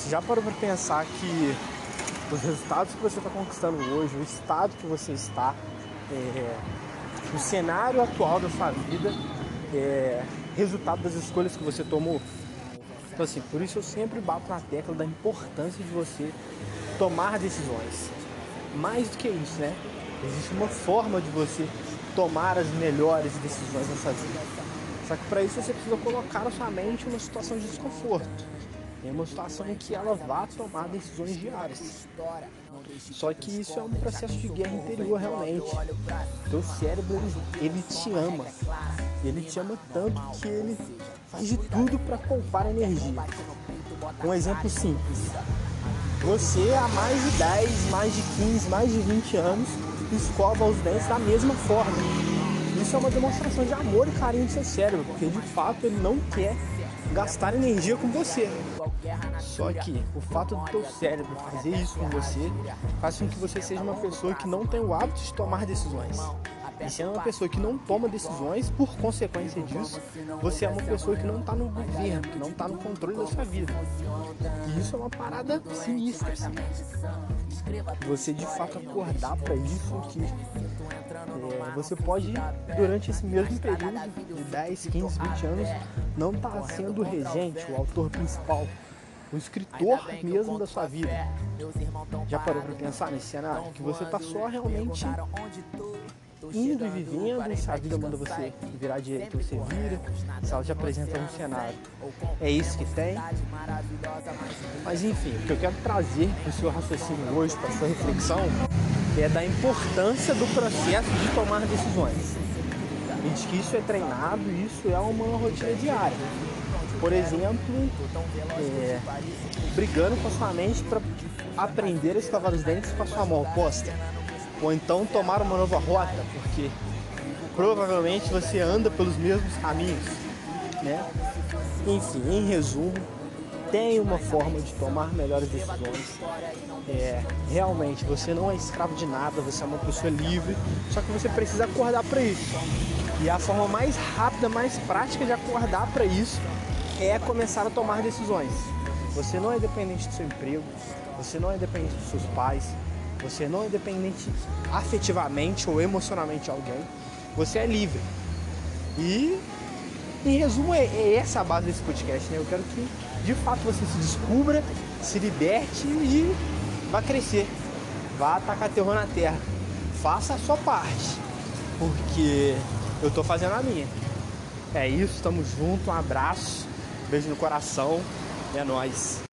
Você já parou para pensar que os resultados que você está conquistando hoje, o estado que você está, é, o cenário atual da sua vida, é resultado das escolhas que você tomou? Então assim, por isso eu sempre bato na tecla da importância de você tomar decisões. Mais do que isso, né? Existe uma forma de você tomar as melhores decisões na sua vida. Só que para isso você precisa colocar a sua mente uma situação de desconforto. Em uma situação em que ela vá tomar decisões diárias. Só que isso é um processo de guerra interior realmente. Teu cérebro ele, ele te ama. Ele te ama tanto que ele faz de tudo para poupar energia. Um exemplo simples. Você há mais de 10, mais de 15, mais de 20 anos escova os dentes da mesma forma. Isso é uma demonstração de amor e carinho do seu cérebro, porque de fato ele não quer gastar energia com você. Só que o fato do teu cérebro fazer isso com você faz com que você seja uma pessoa que não tem o hábito de tomar decisões. E sendo uma pessoa que não toma decisões, por consequência disso, você é uma pessoa que não está no governo, que não está no controle da sua vida. E isso é uma parada sinistra. Assim. Você de fato acordar para isso que é, você pode, durante esse mesmo período de 10, 15, 20 anos, não estar tá sendo o regente, o autor principal, o escritor mesmo da sua vida. Já parou para pensar nesse cenário? Que você está só realmente indo e vivendo, se a vida manda você virar direito, você vira, se ela te apresenta um cenário. É isso que tem. Mas enfim, o que eu quero trazer para o seu raciocínio hoje, para a sua reflexão, é da importância do processo de tomar decisões. E de que isso é treinado, isso é uma rotina diária. Por exemplo, é, brigando com a sua mente para aprender a escovar os dentes com a sua mão oposta ou então tomar uma nova rota, porque provavelmente você anda pelos mesmos caminhos, né? Enfim, em resumo, tem uma forma de tomar melhores decisões. É, realmente, você não é escravo de nada, você é uma pessoa livre, só que você precisa acordar para isso. E a forma mais rápida, mais prática de acordar para isso é começar a tomar decisões. Você não é dependente do seu emprego, você não é dependente dos seus pais, você não é dependente afetivamente ou emocionalmente de alguém. Você é livre. E, em resumo, é, é essa a base desse podcast. Né? Eu quero que, de fato, você se descubra, se liberte e vá crescer. Vá atacar terror na terra. Faça a sua parte. Porque eu tô fazendo a minha. É isso, tamo junto, um abraço, beijo no coração. É nóis.